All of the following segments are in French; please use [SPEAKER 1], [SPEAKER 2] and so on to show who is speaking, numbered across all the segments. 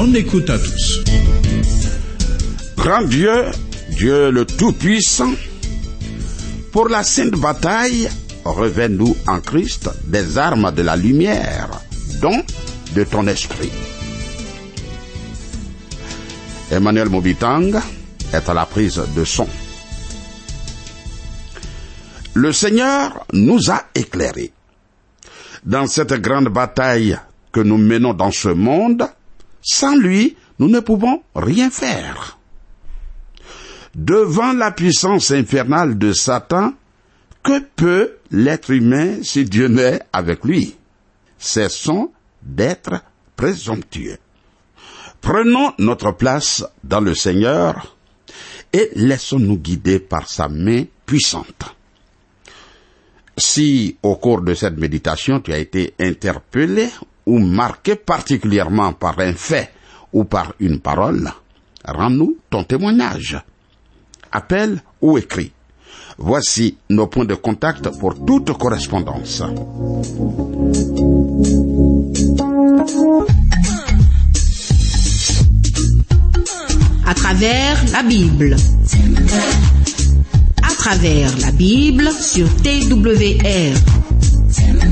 [SPEAKER 1] Bonne écoute à tous.
[SPEAKER 2] Grand Dieu, Dieu le Tout-Puissant, pour la sainte bataille, revêt-nous en Christ des armes de la lumière, dont de ton esprit. Emmanuel Mobitang est à la prise de son. Le Seigneur nous a éclairés. Dans cette grande bataille que nous menons dans ce monde, sans lui, nous ne pouvons rien faire. Devant la puissance infernale de Satan, que peut l'être humain si Dieu n'est avec lui? Cessons d'être présomptueux. Prenons notre place dans le Seigneur et laissons-nous guider par sa main puissante. Si au cours de cette méditation tu as été interpellé ou marqué particulièrement par un fait ou par une parole, rends-nous ton témoignage. Appelle ou écris. Voici nos points de contact pour toute correspondance.
[SPEAKER 3] À travers la Bible. À travers la Bible sur TWR.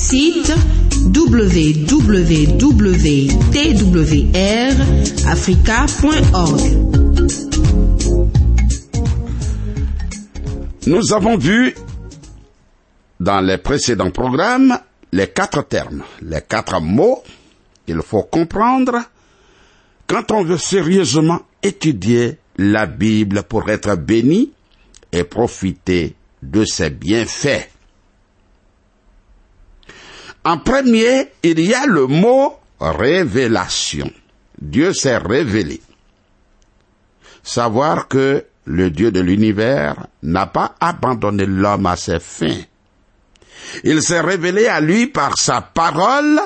[SPEAKER 3] Site www.twrafrica.org.
[SPEAKER 2] Nous avons vu dans les précédents programmes les quatre termes, les quatre mots qu'il faut comprendre quand on veut sérieusement étudier la Bible pour être béni et profiter de ses bienfaits. En premier, il y a le mot révélation. Dieu s'est révélé. Savoir que le Dieu de l'univers n'a pas abandonné l'homme à ses fins. Il s'est révélé à lui par sa parole,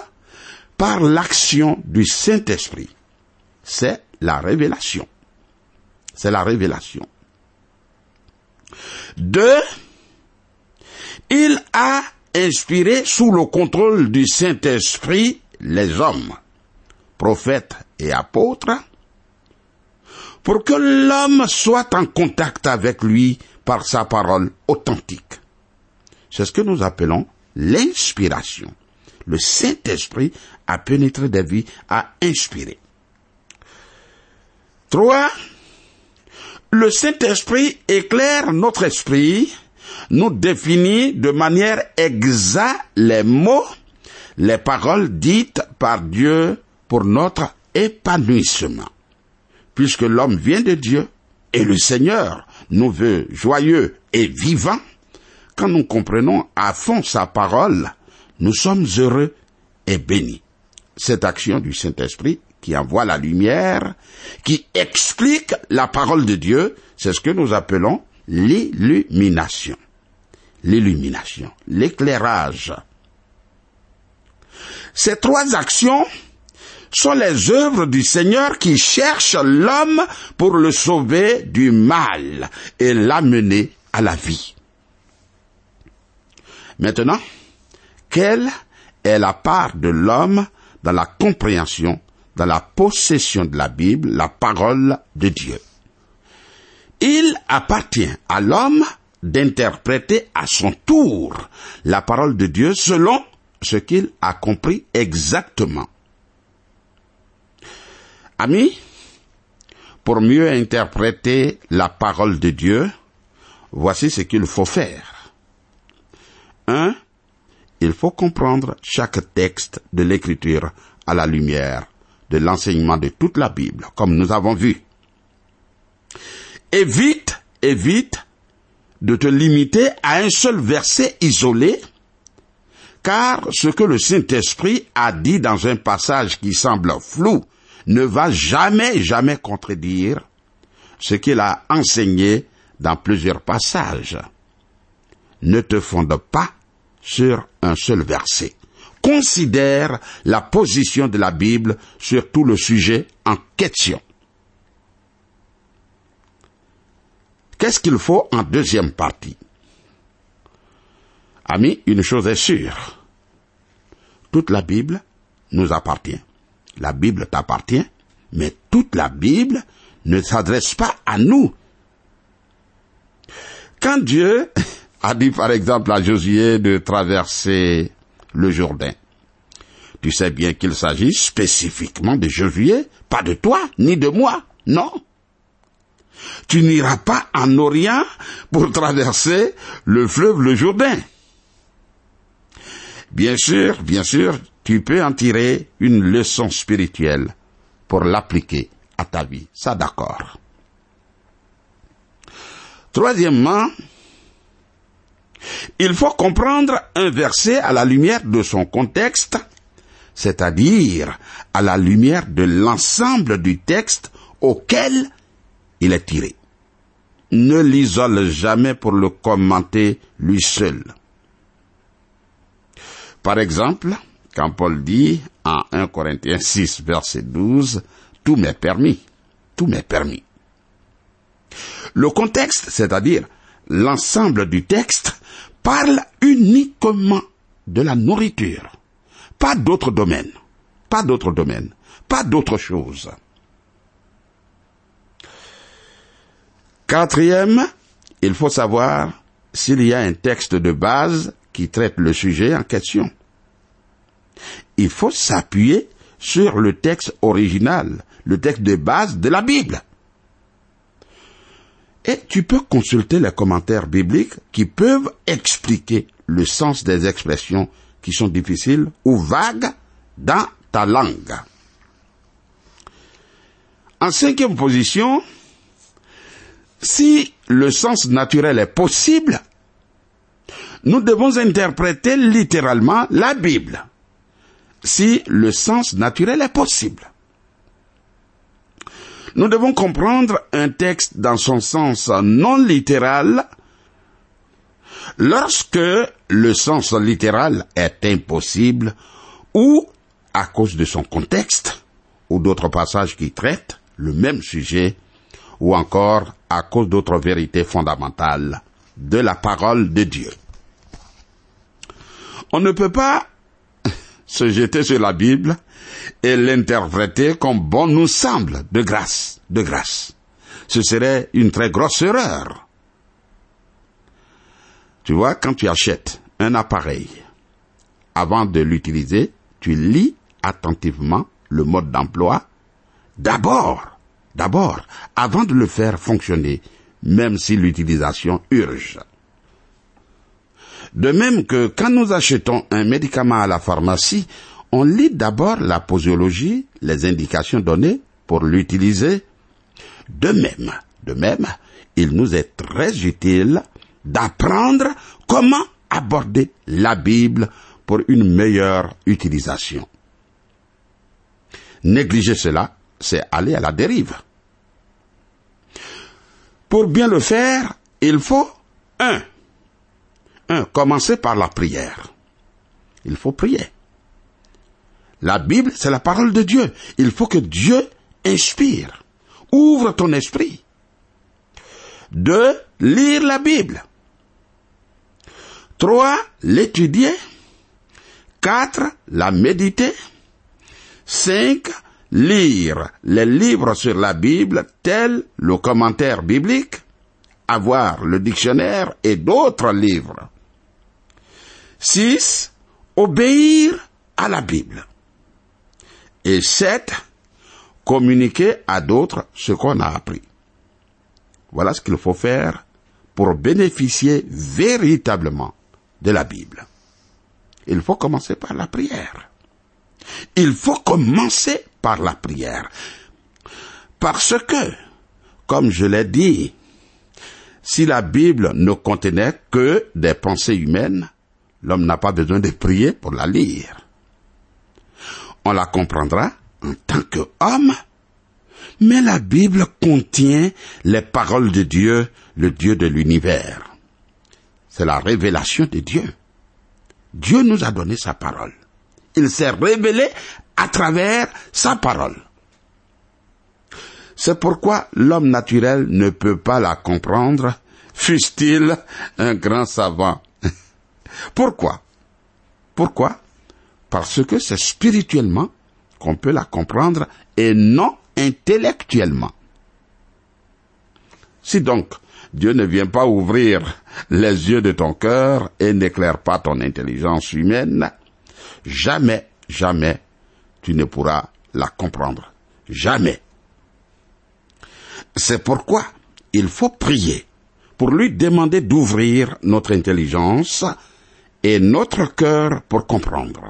[SPEAKER 2] par l'action du Saint-Esprit. C'est la révélation. C'est la révélation. Deux, il a inspiré sous le contrôle du Saint-Esprit les hommes, prophètes et apôtres, pour que l'homme soit en contact avec lui par sa parole authentique. C'est ce que nous appelons l'inspiration. Le Saint-Esprit a pénétré des vies, a inspiré. Trois, le Saint-Esprit éclaire notre esprit, nous définit de manière exacte les mots, les paroles dites par Dieu pour notre épanouissement. Puisque l'homme vient de Dieu et le Seigneur nous veut joyeux et vivants, quand nous comprenons à fond sa parole, nous sommes heureux et bénis. Cette action du Saint-Esprit qui envoie la lumière, qui explique la parole de Dieu, c'est ce que nous appelons l'illumination. L'illumination, l'éclairage. Ces trois actions sont les œuvres du Seigneur qui cherche l'homme pour le sauver du mal et l'amener à la vie. Maintenant, quelle est la part de l'homme dans la compréhension, dans la possession de la Bible, la parole de Dieu? Il appartient à l'homme d'interpréter à son tour la parole de Dieu selon ce qu'il a compris exactement. Amis, Pour mieux interpréter la parole de Dieu, voici ce qu'il faut faire. 1. Il faut comprendre chaque texte de l'écriture à la lumière de l'enseignement de toute la Bible, comme nous avons vu. Évite, évite de te limiter à un seul verset isolé, car ce que le Saint-Esprit a dit dans un passage qui semble flou ne va jamais, jamais contredire ce qu'il a enseigné dans plusieurs passages. Ne te fonde pas sur un seul verset. Considère la position de la Bible sur tout le sujet en question. Qu'est-ce qu'il faut en deuxième partie? Ami, une chose est sûre. Toute la Bible nous appartient. La Bible t'appartient, mais toute la Bible ne s'adresse pas à nous. Quand Dieu a dit par exemple à Josué de traverser le Jourdain, tu sais bien qu'il s'agit spécifiquement de Josué, pas de toi, ni de moi, non. Tu n'iras pas en Orient pour traverser le fleuve le Jourdain. Bien sûr, bien sûr, tu peux en tirer une leçon spirituelle pour l'appliquer à ta vie. Ça d'accord. Troisièmement, il faut comprendre un verset à la lumière de son contexte, c'est-à-dire à la lumière de l'ensemble du texte auquel il est tiré. Ne l'isole jamais pour le commenter lui seul. Par exemple, quand Paul dit en 1 Corinthiens 6, verset 12, tout m'est permis, tout m'est permis. Le contexte, c'est-à-dire l'ensemble du texte, parle uniquement de la nourriture, pas d'autres domaines, pas d'autres domaines, pas d'autres choses. Quatrième, il faut savoir s'il y a un texte de base qui traite le sujet en question. Il faut s'appuyer sur le texte original, le texte de base de la Bible. Et tu peux consulter les commentaires bibliques qui peuvent expliquer le sens des expressions qui sont difficiles ou vagues dans ta langue. En cinquième position, si le sens naturel est possible, nous devons interpréter littéralement la Bible. Si le sens naturel est possible. Nous devons comprendre un texte dans son sens non littéral lorsque le sens littéral est impossible ou à cause de son contexte ou d'autres passages qui traitent le même sujet ou encore à cause d'autres vérités fondamentales de la parole de Dieu. On ne peut pas se jeter sur la Bible et l'interpréter comme bon nous semble, de grâce, de grâce. Ce serait une très grosse erreur. Tu vois, quand tu achètes un appareil, avant de l'utiliser, tu lis attentivement le mode d'emploi. D'abord, d'abord, avant de le faire fonctionner, même si l'utilisation urge. De même que quand nous achetons un médicament à la pharmacie, on lit d'abord la posologie, les indications données pour l'utiliser. De même, de même, il nous est très utile d'apprendre comment aborder la Bible pour une meilleure utilisation. Négliger cela, c'est aller à la dérive. Pour bien le faire, il faut, un, un, commencer par la prière. Il faut prier. La Bible, c'est la parole de Dieu. Il faut que Dieu inspire. Ouvre ton esprit. Deux, lire la Bible. Trois, l'étudier. Quatre, la méditer. Cinq, lire les livres sur la Bible tels le commentaire biblique, avoir le dictionnaire et d'autres livres. 6. Obéir à la Bible. Et 7. communiquer à d'autres ce qu'on a appris. Voilà ce qu'il faut faire pour bénéficier véritablement de la Bible. Il faut commencer par la prière. Il faut commencer par la prière. Parce que, comme je l'ai dit, si la Bible ne contenait que des pensées humaines, l'homme n'a pas besoin de prier pour la lire. On la comprendra en tant qu'homme, mais la Bible contient les paroles de Dieu, le Dieu de l'univers. C'est la révélation de Dieu. Dieu nous a donné sa parole. Il s'est révélé à travers sa parole. C'est pourquoi l'homme naturel ne peut pas la comprendre, fût-il un grand savant. pourquoi? Pourquoi? Parce que c'est spirituellement qu'on peut la comprendre et non intellectuellement. Si donc Dieu ne vient pas ouvrir les yeux de ton cœur et n'éclaire pas ton intelligence humaine, jamais, jamais tu ne pourras la comprendre. Jamais. C'est pourquoi il faut prier pour lui demander d'ouvrir notre intelligence et notre cœur pour comprendre.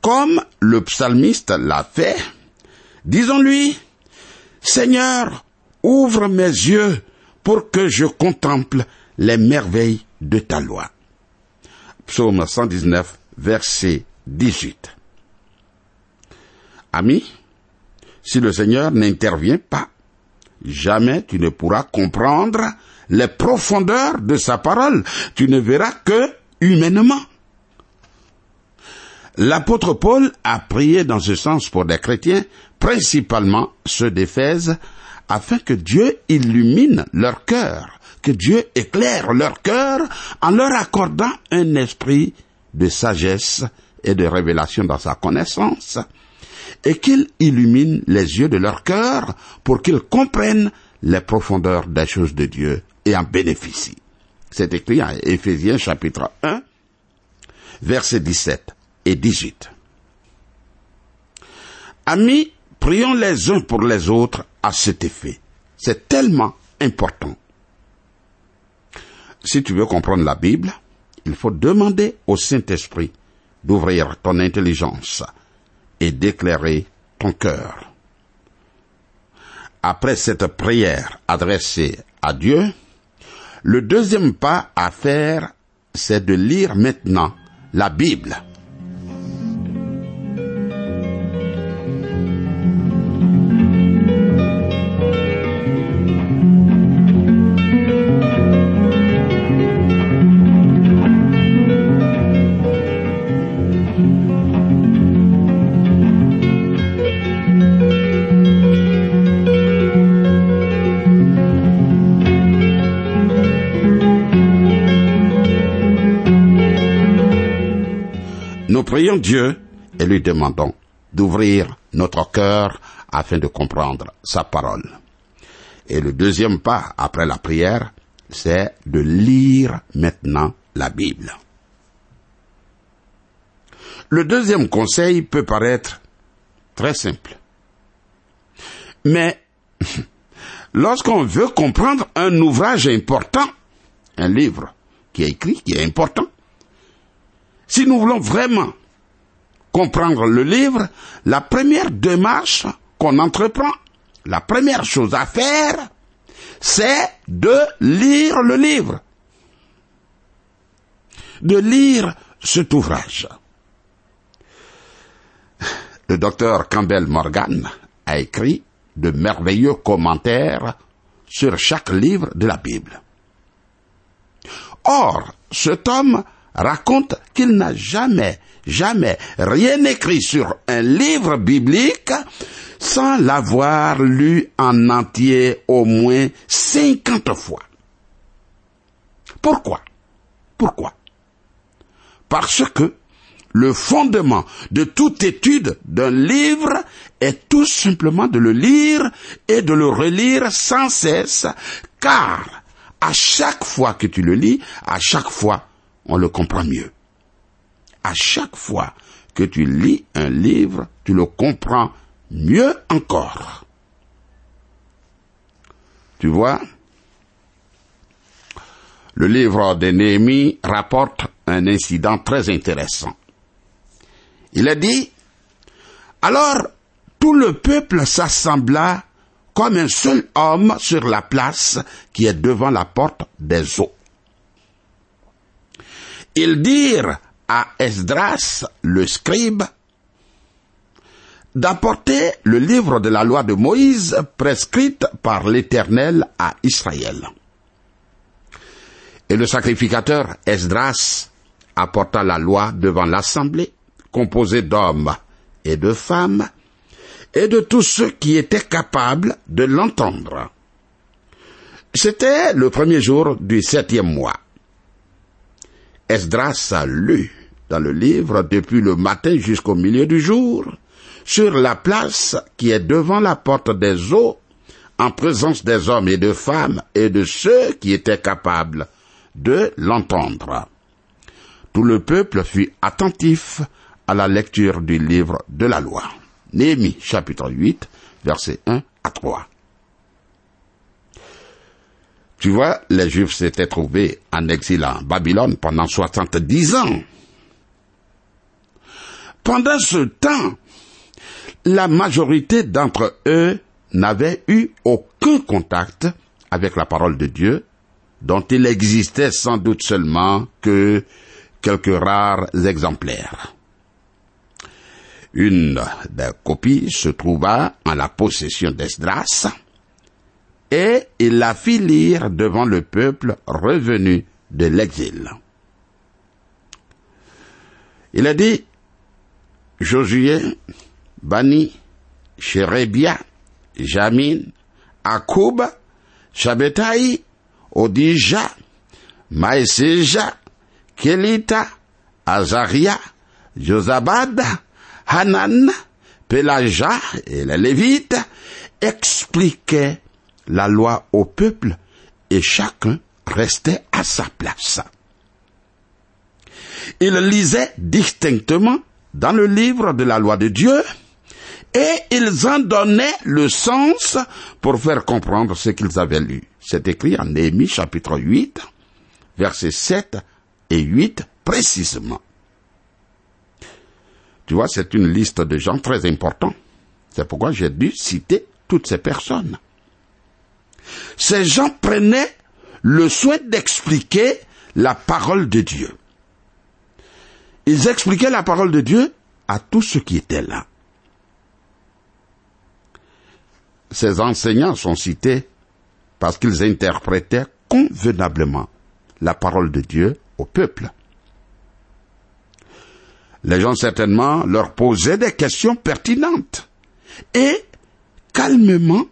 [SPEAKER 2] Comme le psalmiste l'a fait, disons-lui, Seigneur, ouvre mes yeux pour que je contemple les merveilles de ta loi. Psaume 119, verset 18. Ami, si le Seigneur n'intervient pas, jamais tu ne pourras comprendre les profondeurs de sa parole. Tu ne verras que humainement. L'apôtre Paul a prié dans ce sens pour des chrétiens, principalement ceux d'Éphèse, afin que Dieu illumine leur cœur, que Dieu éclaire leur cœur en leur accordant un esprit de sagesse et de révélation dans sa connaissance, et qu'il illumine les yeux de leur cœur pour qu'ils comprennent les profondeurs des choses de Dieu et en bénéficient. C'est écrit en Éphésiens chapitre 1, versets 17 et 18. Amis, prions les uns pour les autres à cet effet. C'est tellement important. Si tu veux comprendre la Bible, il faut demander au Saint-Esprit d'ouvrir ton intelligence et d'éclairer ton cœur. Après cette prière adressée à Dieu, le deuxième pas à faire, c'est de lire maintenant la Bible. Nous prions Dieu et lui demandons d'ouvrir notre cœur afin de comprendre sa parole. Et le deuxième pas après la prière, c'est de lire maintenant la Bible. Le deuxième conseil peut paraître très simple. Mais lorsqu'on veut comprendre un ouvrage important, un livre qui est écrit, qui est important, si nous voulons vraiment comprendre le livre, la première démarche qu'on entreprend, la première chose à faire, c'est de lire le livre. De lire cet ouvrage. Le docteur Campbell Morgan a écrit de merveilleux commentaires sur chaque livre de la Bible. Or, cet homme raconte qu'il n'a jamais, jamais rien écrit sur un livre biblique sans l'avoir lu en entier au moins cinquante fois. Pourquoi? Pourquoi? Parce que le fondement de toute étude d'un livre est tout simplement de le lire et de le relire sans cesse, car à chaque fois que tu le lis, à chaque fois, on le comprend mieux. À chaque fois que tu lis un livre, tu le comprends mieux encore. Tu vois, le livre de Néhémie rapporte un incident très intéressant. Il a dit, alors tout le peuple s'assembla comme un seul homme sur la place qui est devant la porte des eaux. Ils dirent à Esdras, le scribe, d'apporter le livre de la loi de Moïse prescrite par l'Éternel à Israël. Et le sacrificateur Esdras apporta la loi devant l'assemblée, composée d'hommes et de femmes, et de tous ceux qui étaient capables de l'entendre. C'était le premier jour du septième mois. Esdras a lu dans le livre depuis le matin jusqu'au milieu du jour, sur la place qui est devant la porte des eaux, en présence des hommes et de femmes et de ceux qui étaient capables de l'entendre? Tout le peuple fut attentif à la lecture du livre de la loi. Néhémie chapitre 8, versets 1 à 3. Tu vois, les Juifs s'étaient trouvés en exil en Babylone pendant soixante-dix ans. Pendant ce temps, la majorité d'entre eux n'avaient eu aucun contact avec la parole de Dieu, dont il existait sans doute seulement que quelques rares exemplaires. Une des copies se trouva en la possession d'Esdras, et il la fit lire devant le peuple revenu de l'exil. Il a dit, Josué, Bani, Sherebia, Jamin, Akoub, Shabetai, Odija, Maïseja, Kelita, Azaria, Josabad, Hanan, Pelaja et les Lévites expliquaient la loi au peuple et chacun restait à sa place. Ils lisaient distinctement dans le livre de la loi de Dieu et ils en donnaient le sens pour faire comprendre ce qu'ils avaient lu. C'est écrit en Néhémie chapitre 8, versets 7 et 8 précisément. Tu vois, c'est une liste de gens très importants. C'est pourquoi j'ai dû citer toutes ces personnes. Ces gens prenaient le soin d'expliquer la parole de Dieu. Ils expliquaient la parole de Dieu à tous ceux qui étaient là. Ces enseignants sont cités parce qu'ils interprétaient convenablement la parole de Dieu au peuple. Les gens certainement leur posaient des questions pertinentes. Et calmement,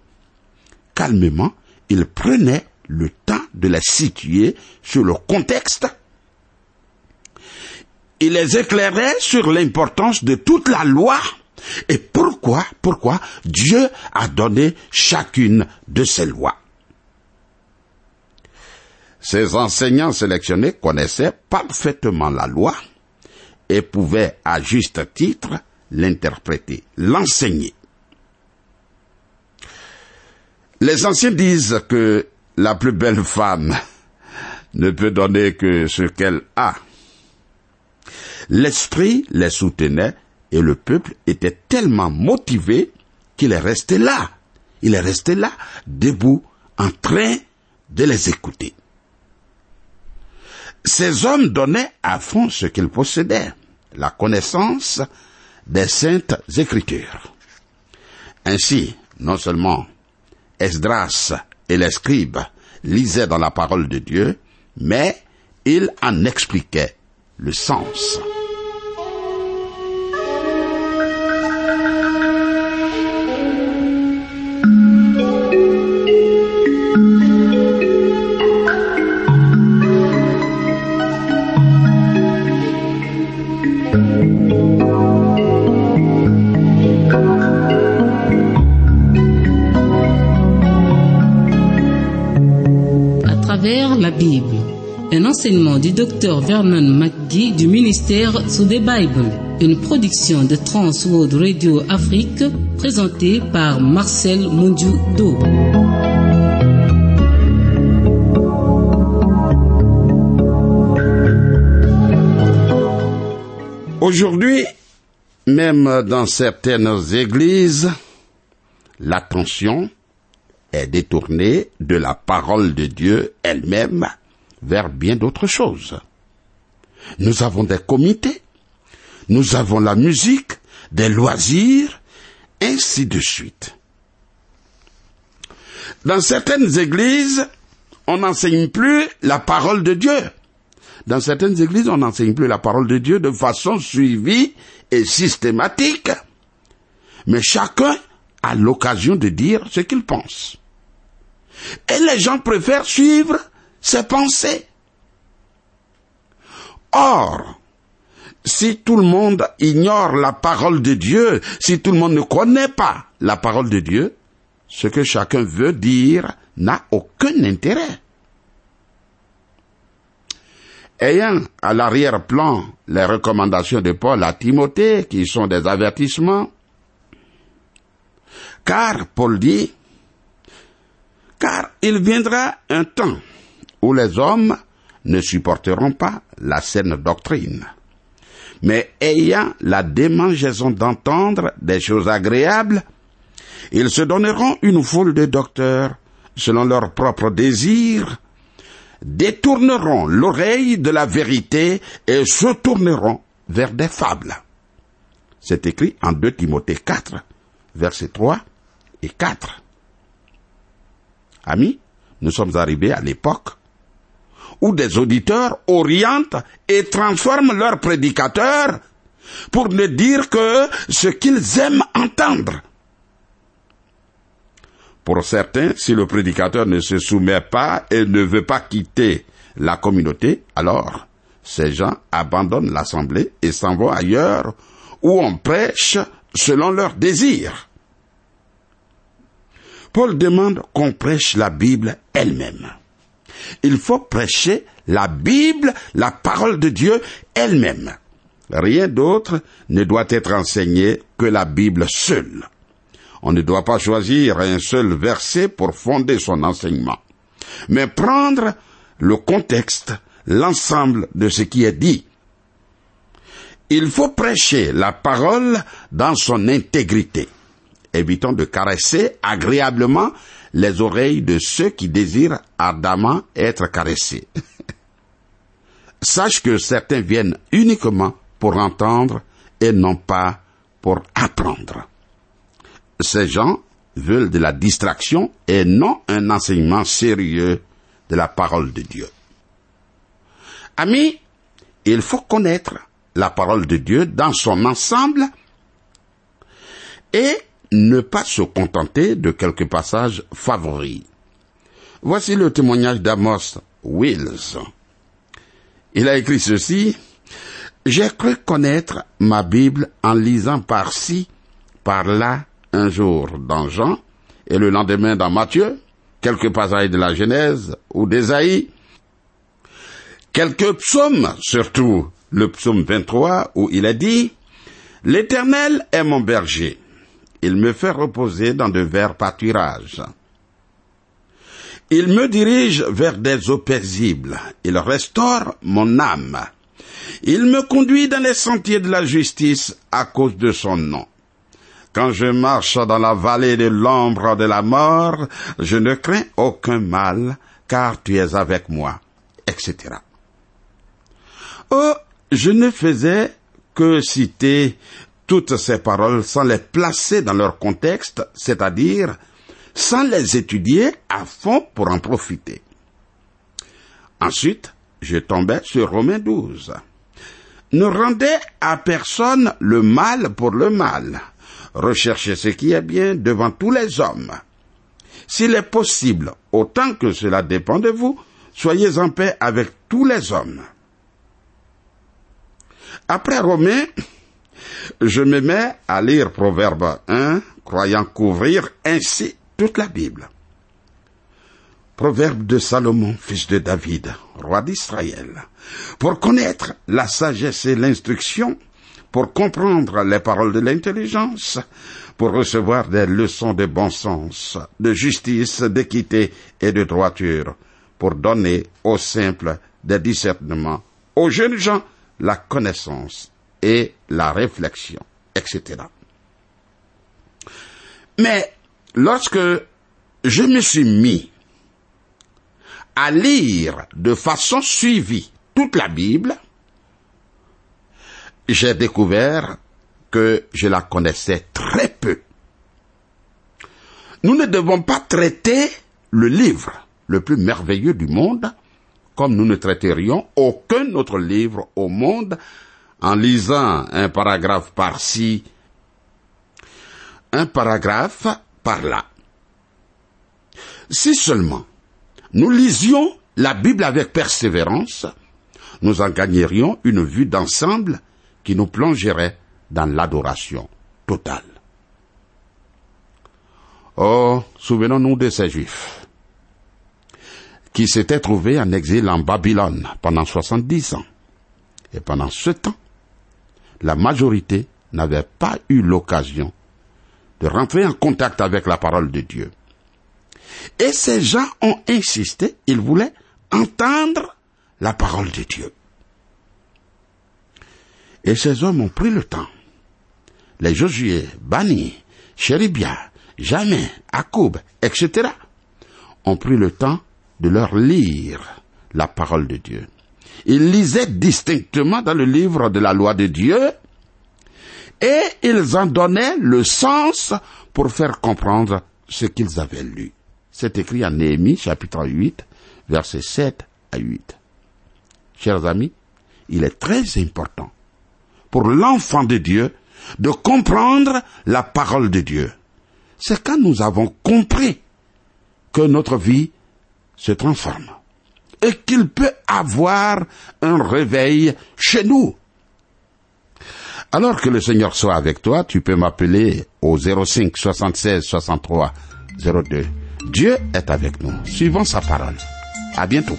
[SPEAKER 2] calmement, ils prenaient le temps de les situer sur le contexte. Ils les éclairaient sur l'importance de toute la loi et pourquoi, pourquoi Dieu a donné chacune de ces lois? Ces enseignants sélectionnés connaissaient parfaitement la loi et pouvaient à juste titre l'interpréter, l'enseigner. Les anciens disent que la plus belle femme ne peut donner que ce qu'elle a. L'esprit les soutenait et le peuple était tellement motivé qu'il est resté là. Il est resté là, debout, en train de les écouter. Ces hommes donnaient à fond ce qu'ils possédaient, la connaissance des saintes écritures. Ainsi, non seulement Esdras et les scribes lisaient dans la parole de Dieu, mais ils en expliquaient le sens.
[SPEAKER 3] Travers la Bible. Un enseignement du docteur Vernon McGee du ministère sous des Bible. une production de Trans World Radio Afrique présentée par Marcel Mondiou-Do.
[SPEAKER 2] Aujourd'hui, même dans certaines églises, l'attention est détournée de la parole de Dieu elle-même vers bien d'autres choses. Nous avons des comités, nous avons la musique, des loisirs, ainsi de suite. Dans certaines églises, on n'enseigne plus la parole de Dieu. Dans certaines églises, on n'enseigne plus la parole de Dieu de façon suivie et systématique. Mais chacun a l'occasion de dire ce qu'il pense. Et les gens préfèrent suivre ses pensées. Or, si tout le monde ignore la parole de Dieu, si tout le monde ne connaît pas la parole de Dieu, ce que chacun veut dire n'a aucun intérêt. Ayant à l'arrière-plan les recommandations de Paul à Timothée, qui sont des avertissements, car Paul dit, car il viendra un temps où les hommes ne supporteront pas la saine doctrine, mais ayant la démangeaison d'entendre des choses agréables, ils se donneront une foule de docteurs selon leurs propres désirs, détourneront l'oreille de la vérité et se tourneront vers des fables. C'est écrit en 2 Timothée 4, versets 3 et 4. Amis, nous sommes arrivés à l'époque où des auditeurs orientent et transforment leurs prédicateurs pour ne dire que ce qu'ils aiment entendre. Pour certains, si le prédicateur ne se soumet pas et ne veut pas quitter la communauté, alors ces gens abandonnent l'assemblée et s'en vont ailleurs où on prêche selon leurs désirs. Paul demande qu'on prêche la Bible elle-même. Il faut prêcher la Bible, la parole de Dieu elle-même. Rien d'autre ne doit être enseigné que la Bible seule. On ne doit pas choisir un seul verset pour fonder son enseignement, mais prendre le contexte, l'ensemble de ce qui est dit. Il faut prêcher la parole dans son intégrité. Évitons de caresser agréablement les oreilles de ceux qui désirent ardemment être caressés. Sache que certains viennent uniquement pour entendre et non pas pour apprendre. Ces gens veulent de la distraction et non un enseignement sérieux de la parole de Dieu. Amis, il faut connaître la parole de Dieu dans son ensemble et ne pas se contenter de quelques passages favoris. Voici le témoignage d'Amos Wills. Il a écrit ceci. J'ai cru connaître ma Bible en lisant par-ci, par-là, un jour dans Jean, et le lendemain dans Matthieu, quelques passages de la Genèse ou d'Ésaïe, quelques psaumes, surtout le psaume 23 où il est dit, L'Éternel est mon berger, il me fait reposer dans de verts pâturages. Il me dirige vers des eaux paisibles, il restaure mon âme. Il me conduit dans les sentiers de la justice à cause de son nom. Quand je marche dans la vallée de l'ombre de la mort, je ne crains aucun mal, car tu es avec moi, etc. Oh, je ne faisais que citer toutes ces paroles sans les placer dans leur contexte, c'est-à-dire sans les étudier à fond pour en profiter. Ensuite, je tombais sur Romains 12. Ne rendez à personne le mal pour le mal. Recherchez ce qui est bien devant tous les hommes. S'il est possible, autant que cela dépend de vous, soyez en paix avec tous les hommes. Après Romains, je me mets à lire Proverbe 1, croyant couvrir ainsi toute la Bible. Proverbe de Salomon, fils de David, roi d'Israël, pour connaître la sagesse et l'instruction, pour comprendre les paroles de l'intelligence, pour recevoir des leçons de bon sens, de justice, d'équité et de droiture, pour donner aux simples des discernements, aux jeunes gens la connaissance et la réflexion, etc. Mais lorsque je me suis mis à lire de façon suivie toute la Bible, j'ai découvert que je la connaissais très peu. Nous ne devons pas traiter le livre le plus merveilleux du monde comme nous ne traiterions aucun autre livre au monde en lisant un paragraphe par-ci, un paragraphe par-là. Si seulement nous lisions la Bible avec persévérance, nous en gagnerions une vue d'ensemble qui nous plongerait dans l'adoration totale. Oh, souvenons-nous de ces Juifs qui s'étaient trouvés en exil en Babylone pendant 70 ans. Et pendant ce temps, la majorité n'avait pas eu l'occasion de rentrer en contact avec la parole de Dieu. Et ces gens ont insisté, ils voulaient entendre la parole de Dieu. Et ces hommes ont pris le temps. Les Josué, Bani, Chéribia, Jamais, Akoub, etc. ont pris le temps de leur lire la parole de Dieu. Ils lisaient distinctement dans le livre de la loi de Dieu et ils en donnaient le sens pour faire comprendre ce qu'ils avaient lu. C'est écrit en Néhémie chapitre 8, versets 7 à 8. Chers amis, il est très important pour l'enfant de Dieu de comprendre la parole de Dieu. C'est quand nous avons compris que notre vie se transforme et qu'il peut avoir un réveil chez nous. Alors que le Seigneur soit avec toi, tu peux m'appeler au 05 76 63 02. Dieu est avec nous. Suivons sa parole. À bientôt.